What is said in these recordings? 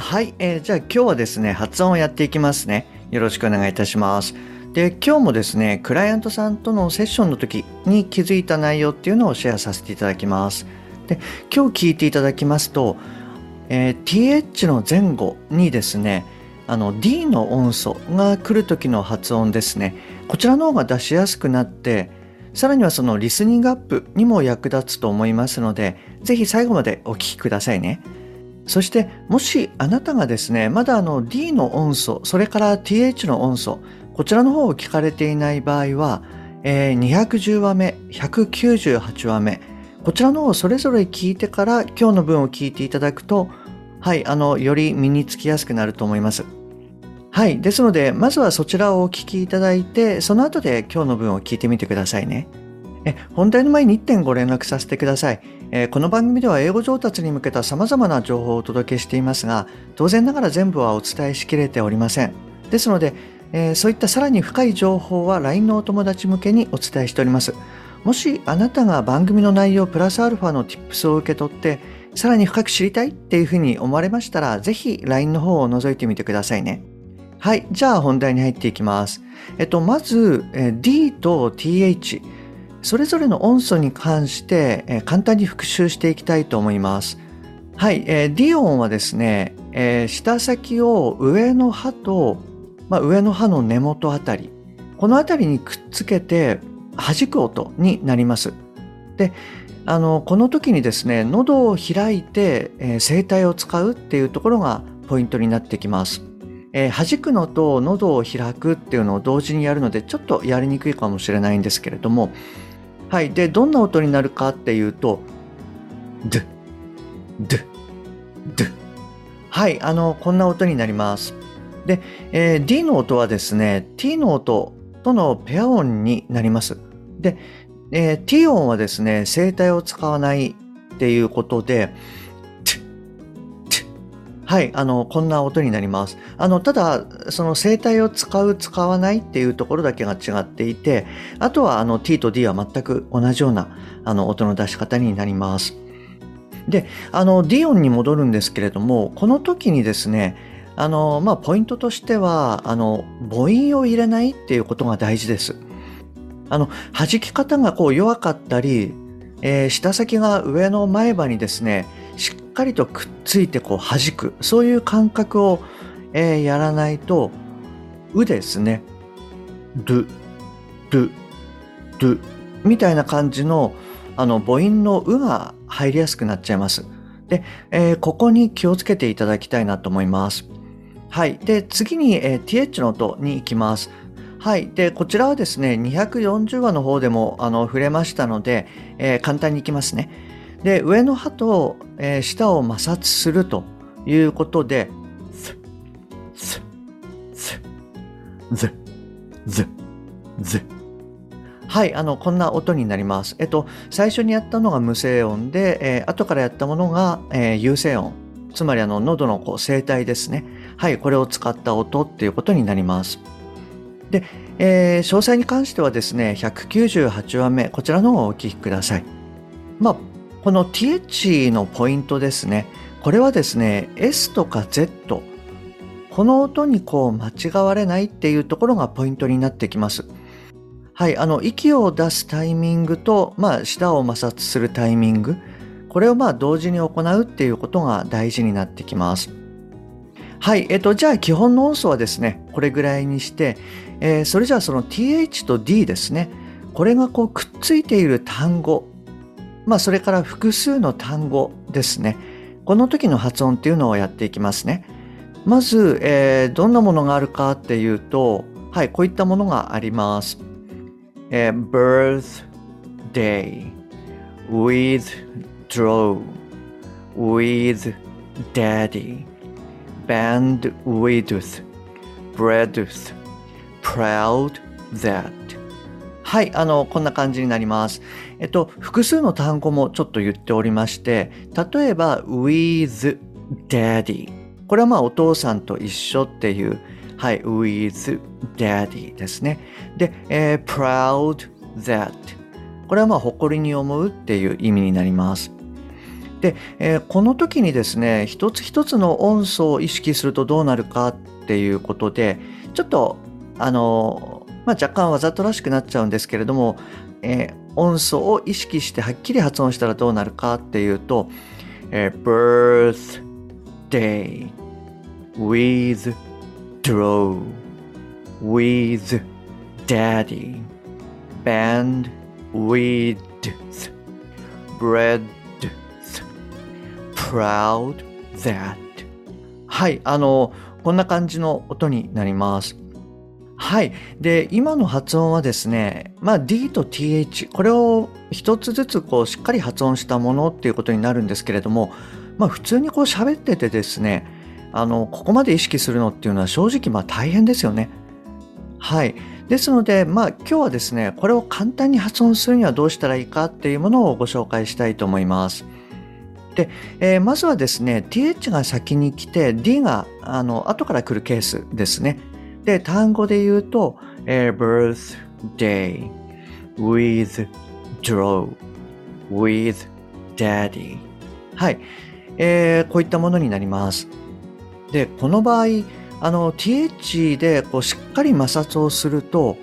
はい、えー、じゃあ今日はですね発音をやっていきますね。よろしくお願いいたします。で今日もですねクライアントさんとのセッションの時に気づいた内容っていうのをシェアさせていただきます。で今日聞いていただきますと、えー、th の前後にですねあの D の音素が来る時の発音ですね。こちらの方が出しやすくなってさらにはそのリスニングアップにも役立つと思いますので是非最後までお聴きくださいね。そしてもしあなたがですねまだあの D の音素それから TH の音素こちらの方を聞かれていない場合は、えー、210話目、198話目、こちらの方をそれぞれ聞いてから今日の文を聞いていただくと、はい、あの、より身につきやすくなると思います。はい、ですので、まずはそちらをお聞きいただいて、その後で今日の文を聞いてみてくださいね。え本題の前に1点ご連絡させてください、えこの番組では英語上達に向けた様々な情報をお届けしていますが、当然ながら全部はお伝えしきれておりません。ですので、えー、そういったさらに深い情報は LINE のお友達向けにお伝えしております。もしあなたが番組の内容プラスアルファの Tips を受け取ってさらに深く知りたいっていうふうに思われましたらぜひ LINE の方を覗いてみてくださいね。はい。じゃあ本題に入っていきます。えっと、まず、え D と TH それぞれの音素に関して、え簡単に復習していきたいと思います。はい。えー、D 音はですね、えー、舌先を上の歯とまあ、上の歯の根元あたりこのあたりにくっつけて弾く音になります。であのこの時にですね喉を開いて、えー、声帯を使うっていうところがポイントになってきます。えー、弾くのと喉を開くっていうのを同時にやるのでちょっとやりにくいかもしれないんですけれどもはいでどんな音になるかっていうとドゥドゥドゥはいあのこんな音になります。で、えー、D の音はですね、T の音とのペア音になります。で、えー、T 音はですね、声帯を使わないっていうことで、はい、あの、こんな音になります。あの、ただ、その声帯を使う、使わないっていうところだけが違っていて、あとは、あの、T と D は全く同じような、あの、音の出し方になります。で、あの、D 音に戻るんですけれども、この時にですね、あの、まあ、ポイントとしては、あの、母音を入れないっていうことが大事です。あの、弾き方がこう弱かったり、えー、舌先が上の前歯にですね、かりとくっついてこう弾く、そういう感覚を、えー、やらないと、うですね、ドゥ、ドゥ、ドゥ、みたいな感じの、あの、母音のうが入りやすくなっちゃいます。で、えー、ここに気をつけていただきたいなと思います。はい。で、次に、えー、th の音に行きます。はい。で、こちらはですね、240話の方でもあの触れましたので、えー、簡単にいきますね。で、上の歯と、えー、下を摩擦するということで、ス、ス、ズ、ズ、ズ。はい、あの、こんな音になります。えっと、最初にやったのが無声音で、えー、後からやったものが、えー、有声音。つまり、あの、喉のこう声帯ですね。はい、これを使った音っていうことになります。で、えー、詳細に関してはですね、198話目、こちらの方をお聞きください。まあ、この th のポイントですね。これはですね、s とか z、この音にこう間違われないっていうところがポイントになってきます。はい、あの、息を出すタイミングと、まあ、舌を摩擦するタイミング、これをまあ同時に行うっていうことが大事になってきます。はい、えっと、じゃあ基本の音素はですね、これぐらいにして、えー、それじゃあその th と d ですね、これがこうくっついている単語、まあそれから複数の単語ですね、この時の発音っていうのをやっていきますね。まず、えー、どんなものがあるかっていうと、はい、こういったものがあります。えー、birthday, withdraw, with daddy, bandwidth breadth proud that はい、あの、こんな感じになります。えっと、複数の単語もちょっと言っておりまして、例えば、with daddy。これはまあ、お父さんと一緒っていう、はい、with daddy ですね。で、えー、proud that。これはまあ、誇りに思うっていう意味になります。で、えー、この時にですね、一つ一つの音素を意識するとどうなるかっていうことで、ちょっと、あの、まあ、若干わざとらしくなっちゃうんですけれども、えー、音素を意識してはっきり発音したらどうなるかっていうと、えー、birthday with draw with daddy band with bread proud that はいあのこんな感じの音になりますはい。で、今の発音はですね、まあ D と TH、これを一つずつこうしっかり発音したものっていうことになるんですけれども、まあ普通にこう喋っててですね、あの、ここまで意識するのっていうのは正直まあ大変ですよね。はい。ですので、まあ今日はですね、これを簡単に発音するにはどうしたらいいかっていうものをご紹介したいと思います。で、えー、まずはですね、th が先に来て d があの後から来るケースですね。で、単語で言うと、えー、birthday, with draw, with daddy. はい。えー、こういったものになります。で、この場合、あの、th でこうしっかり摩擦をすると、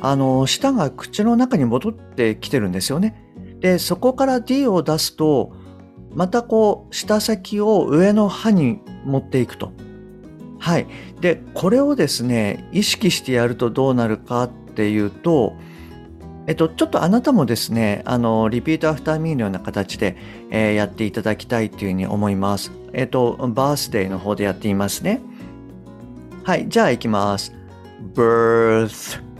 あの、舌が口の中に戻ってきてるんですよね。で、そこから d を出すと、またこう、舌先を上の歯に持っていくと。はい。で、これをですね、意識してやるとどうなるかっていうと、えっと、ちょっとあなたもですね、あの、 repeat after me のような形で、えー、やっていただきたいというふうに思います。えっと、バースデーの方でやってみますね。はい、じゃあ行きます。birthday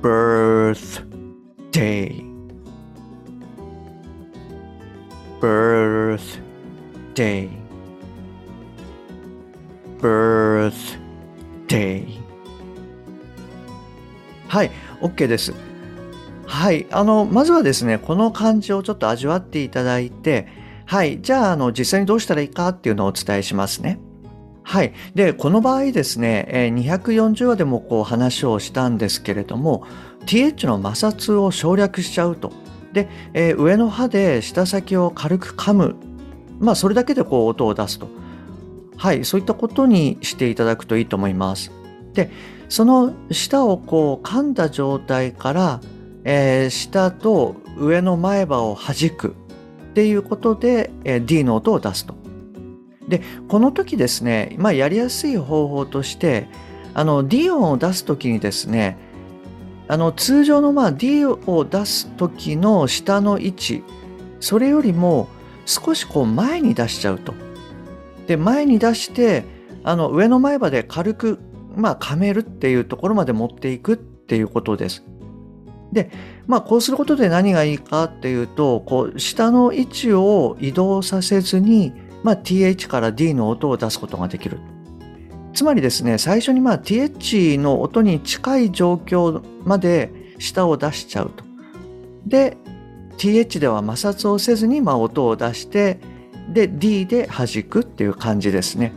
birthday birthday birthday birthday はい OK ですはいあのまずはですねこの漢字をちょっと味わっていただいてはいじゃああの実際にどうしたらいいかっていうのをお伝えしますねはい。で、この場合ですね、240話でもこう話をしたんですけれども、th の摩擦を省略しちゃうと。で、え、上の歯で舌先を軽く噛むまあ、それだけでこう音を出すと。はい、そういったことにしていただくといいと思います。で、その舌をこう噛んだ状態から、えー、下と上の前歯を弾くっていうことで、えー、D の音を出すと。で、この時ですね、まあ、やりやすい方法として、あの D 音を出す時にですね、あの通常のまあ D を出す時の下の位置、それよりも少しこう前に出しちゃうと。で前に出してあの上の前歯で軽くまあ噛めるっていうところまで持っていくっていうことです。でまあこうすることで何がいいかっていうとこう下の位置を移動させずに、まあ、th から d の音を出すことができる。つまりですね最初にまあ th の音に近い状況まで下を出しちゃうと。で TH では摩擦をせずにま音を出してで D で弾くっていう感じですね。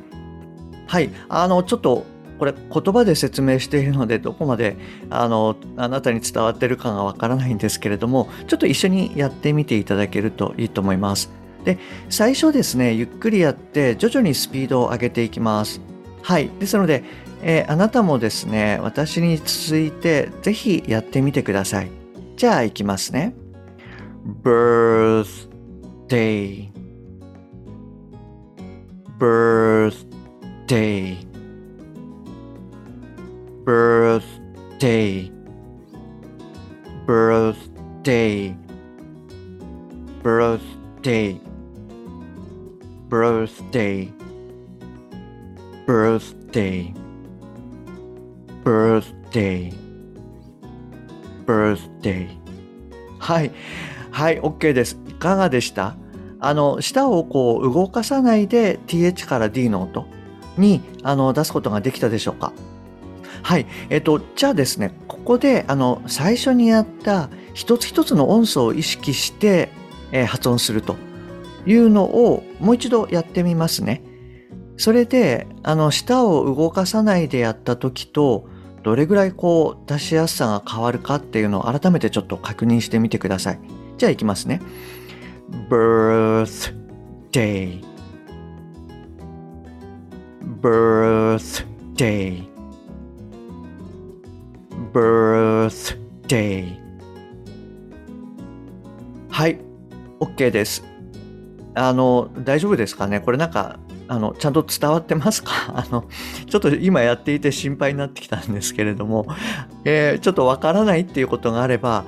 はいあのちょっとこれ言葉で説明しているのでどこまであのあなたに伝わってるかがわからないんですけれどもちょっと一緒にやってみていただけるといいと思います。で最初ですねゆっくりやって徐々にスピードを上げていきます。はいですので、えー、あなたもですね私に続いてぜひやってみてください。じゃあいきますね。Birthday. Birthday. Birthday. Birthday. Birthday. Birthday. Birthday. Birthday. Birthday. はいはい、OK です。いかがでした？あの、舌をこう動かさないで th から d の音にあの出すことができたでしょうか？はい。えっと、じゃあですね、ここで、あの、最初にやった一つ一つの音素を意識して、えー、発音するというのをもう一度やってみますね。それで、あの、舌を動かさないでやった時と、どれぐらいこう出しやすさが変わるかっていうのを改めてちょっと確認してみてください。じゃあいきますね。birthday. Birthday. Birthday. はい OK です。あの大丈夫ですかね？これなんかあのちゃんと伝わってますか？あのちょっと今やっていて心配になってきたんですけれども、えー、ちょっとわからないっていうことがあれば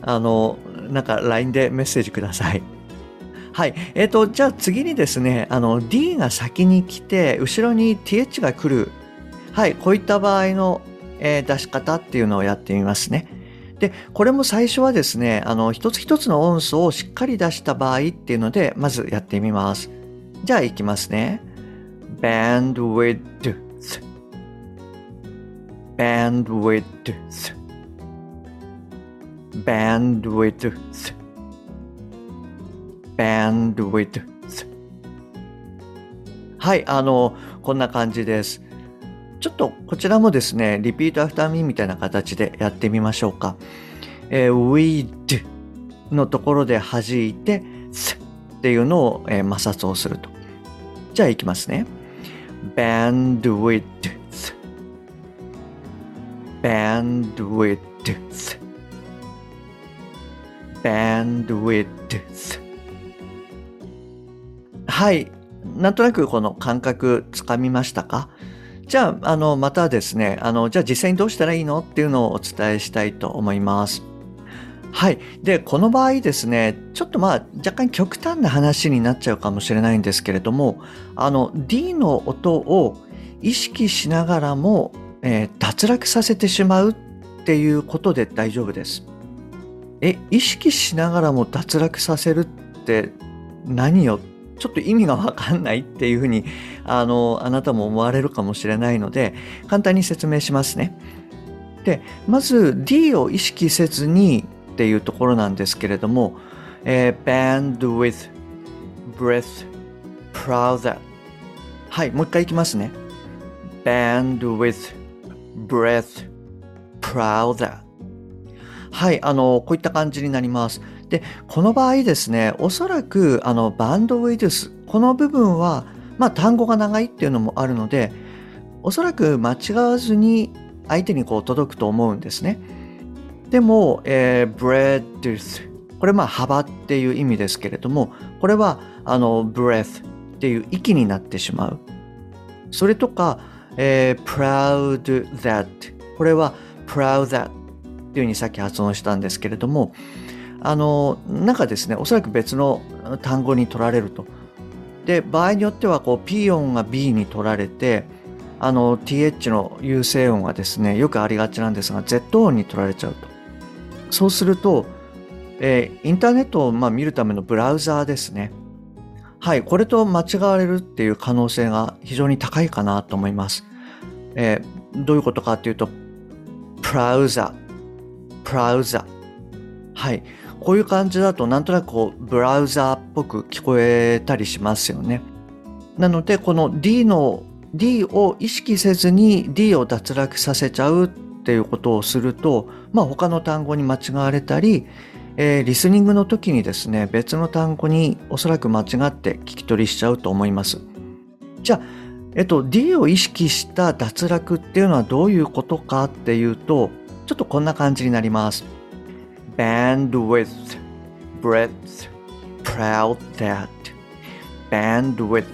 あのなんか LINE でメッセージください。はい。えっ、ー、と、じゃあ次にですね、あの、D が先に来て、後ろに TH が来る。はい。こういった場合の、えー、出し方っていうのをやってみますね。で、これも最初はですね、あの、一つ一つの音素をしっかり出した場合っていうので、まずやってみます。じゃあ行きますね。bandwidth bandwidth bandwidth. Bandwidth. はいあのこんな感じです。ちょっとこちらもですね repeat after me みたいな形でやってみましょうか、えー、with のところで弾いて s っていうのを、えー、摩擦をすると。じゃあいきますね。bandwidth. bandwidth. Bandwidth はい。なんとなくこの感覚つかみましたか？じゃあ、あの、またですね、あの、じゃあ実際にどうしたらいいの？っていうのをお伝えしたいと思います。はい。で、この場合ですね、ちょっとまあ、若干極端な話になっちゃうかもしれないんですけれども、あの、D の音を意識しながらも、えー、脱落させてしまうっていうことで大丈夫です。え、意識しながらも脱落させるって何よ？ちょっと意味がわかんないっていうふうにあのあなたも思われるかもしれないので簡単に説明しますね。でまず D を意識せずにっていうところなんですけれども、えー、bandwidth, breath, browser はいもう一回いきますね。bandwidth, breath, browser はいあのこういった感じになりますで、この場合ですね、おそらくあのバンドウィドゥス、この部分は、まあ、単語が長いっていうのもあるので、おそらく間違わずに相手にこう届くと思うんですね。でも、えー、breath これまあ幅っていう意味ですけれども、これはあの breath っていう息になってしまう。それとか、えー、proud that これは proud that っていうふうにさっき発音したんですけれども、あのなんかですねおそらく別の単語に取られると。で場合によってはこう P 音が B に取られてあの TH の優勢音がですねよくありがちなんですが Z 音に取られちゃうと。そうすると、えー、インターネットをまあ見るためのブラウザーですね。はい、これと間違われるっていう可能性が非常に高いかなと思います。えー、どういうことかっていうと、プラウザ、プラウザ。はい。こういう感じだとなんとなくこうブラウザーっぽく聞こえたりしますよね。なのでこの D の D を意識せずに D を脱落させちゃうっていうことをすると、まあ、他の単語に間違われたり、えー、リスニングの時にですね別の単語におそらく間違って聞き取りしちゃうと思います。じゃあ、えっと、D を意識した脱落っていうのはどういうことかっていうとちょっとこんな感じになります。bandwidth, breadth, proud that, bandwidth,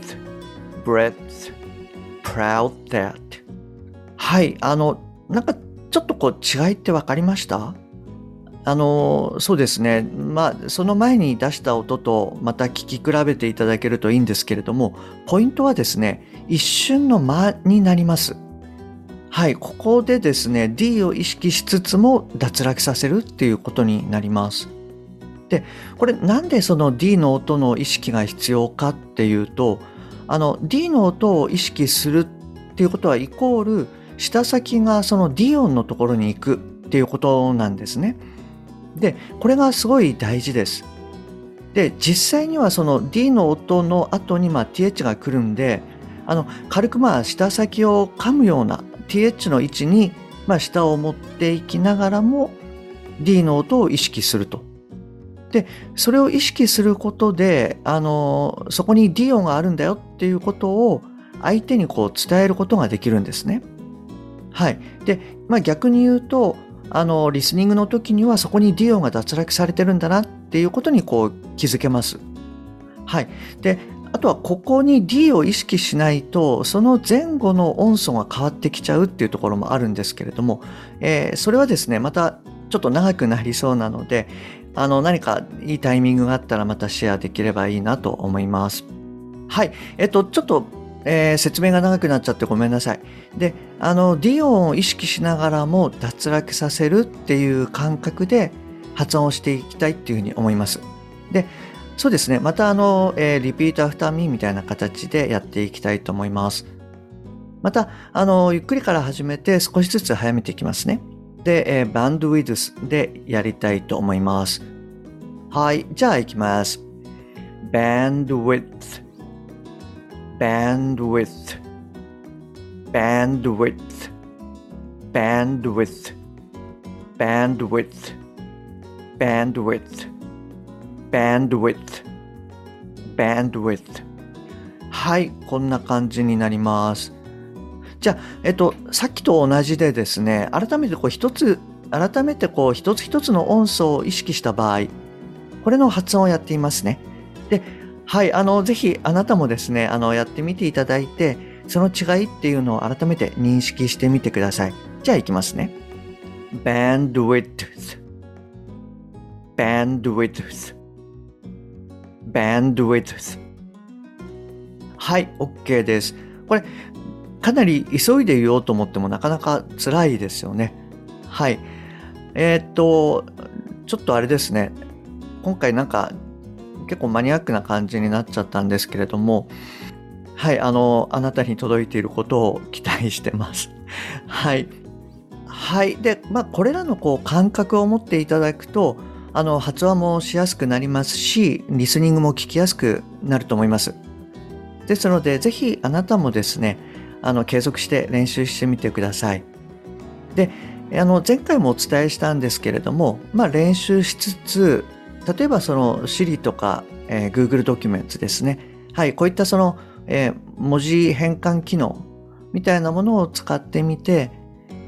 breadth, proud that はい、あの、なんかちょっとこう違いって分かりました？あの、そうですね。まあ、その前に出した音とまた聞き比べていただけるといいんですけれども、ポイントはですね、一瞬の間になります。はい、ここでですね、D を意識しつつも脱落させるっていうことになります。でこれなんでその D の音の意識が必要かっていうとあの D の音を意識するっていうことはイコール舌先がその D 音のところに行くっていうことなんですね。でこれがすごい大事です。で実際にはその D の音の後にまあ TH が来るんであの軽くまあ舌先を噛むような TH の位置にまあ舌を持っていきながらも D の音を意識すると。でそれを意識することであのそこに D 音があるんだよっていうことを相手にこう伝えることができるんですね。はい。で、まあ、逆に言うとあのリスニングの時にはそこに D 音が脱落されてるんだなっていうことにこう気づけます。はい。で、あとはここに D を意識しないとその前後の音素が変わってきちゃうっていうところもあるんですけれども、えー、それはですねまたちょっと長くなりそうなのであの何かいいタイミングがあったらまたシェアできればいいなと思います。はい。えっと、ちょっと、えー、説明が長くなっちゃってごめんなさい。で、あの、 D 音を意識しながらも脱落させるっていう感覚で発音をしていきたいっていうふうに思います。で、そうですね。またあの、えー、 repeat after me みたいな形でやっていきたいと思います。また、あの、ゆっくりから始めて少しずつ早めていきますね。で、えー、 bandwidth でやりたいと思います。はい。じゃあ行きます。bandwidth bandwidth bandwidth bandwidth bandwidth bandwidth bandwidth. bandwidth. はいこんな感じになります。じゃあえっとさっきと同じでですね改めてこう一つ改めてこう一つ一つの音素を意識した場合これの発音をやっていますね。ではいあのぜひあなたもですねあのやってみていただいてその違いっていうのを改めて認識してみてください。じゃあいきますね。bandwidth. bandwidth. Bandwidth. はい OK です。これかなり急いで言おうと思ってもなかなか辛いですよね。はい。えー、っとちょっとあれですね。今回なんか結構マニアックな感じになっちゃったんですけれどもはいあのあなたに届いていることを期待してます。はい。はい。でまあこれらのこう感覚を持っていただくとあの発話もしやすくなりますしリスニングも聞きやすくなると思います。ですのでぜひあなたもですねあの継続して練習してみてください。であの前回もお伝えしたんですけれども、まあ、練習しつつ例えばその Siri とか、えー、Google ドキュメントですね。はいこういったその、えー、文字変換機能みたいなものを使ってみて、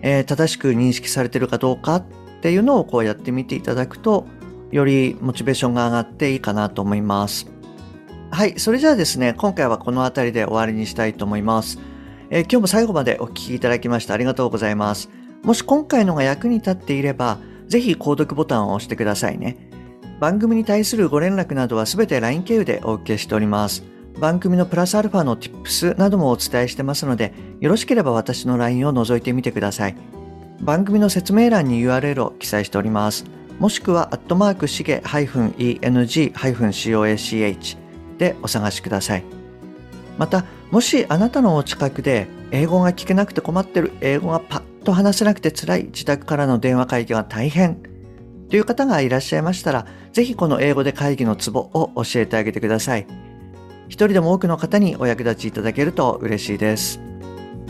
えー、正しく認識されているかどうかっていうのをこうやってみていただくと、よりモチベーションが上がっていいかなと思います。はい、それじゃあですね、今回はこの辺りで終わりにしたいと思います。えー、今日も最後までお聴きいただきましてありがとうございます。もし今回のが役に立っていれば、ぜひ購読ボタンを押してくださいね。番組に対するご連絡などはすべて LINE 経由でお受けしております。番組のプラスアルファの Tips などもお伝えしてますので、よろしければ私の LINE を覗いてみてください。番組の説明欄に URL を記載しております。もしくは、アットマークしげ -eng-coach でお探しください。また、もしあなたのお近くで英語が聞けなくて困ってる、英語がパッと話せなくて辛い、自宅からの電話会議が大変という方がいらっしゃいましたら、ぜひこの英語で会議のツボを教えてあげてください。一人でも多くの方にお役立ちいただけると嬉しいです。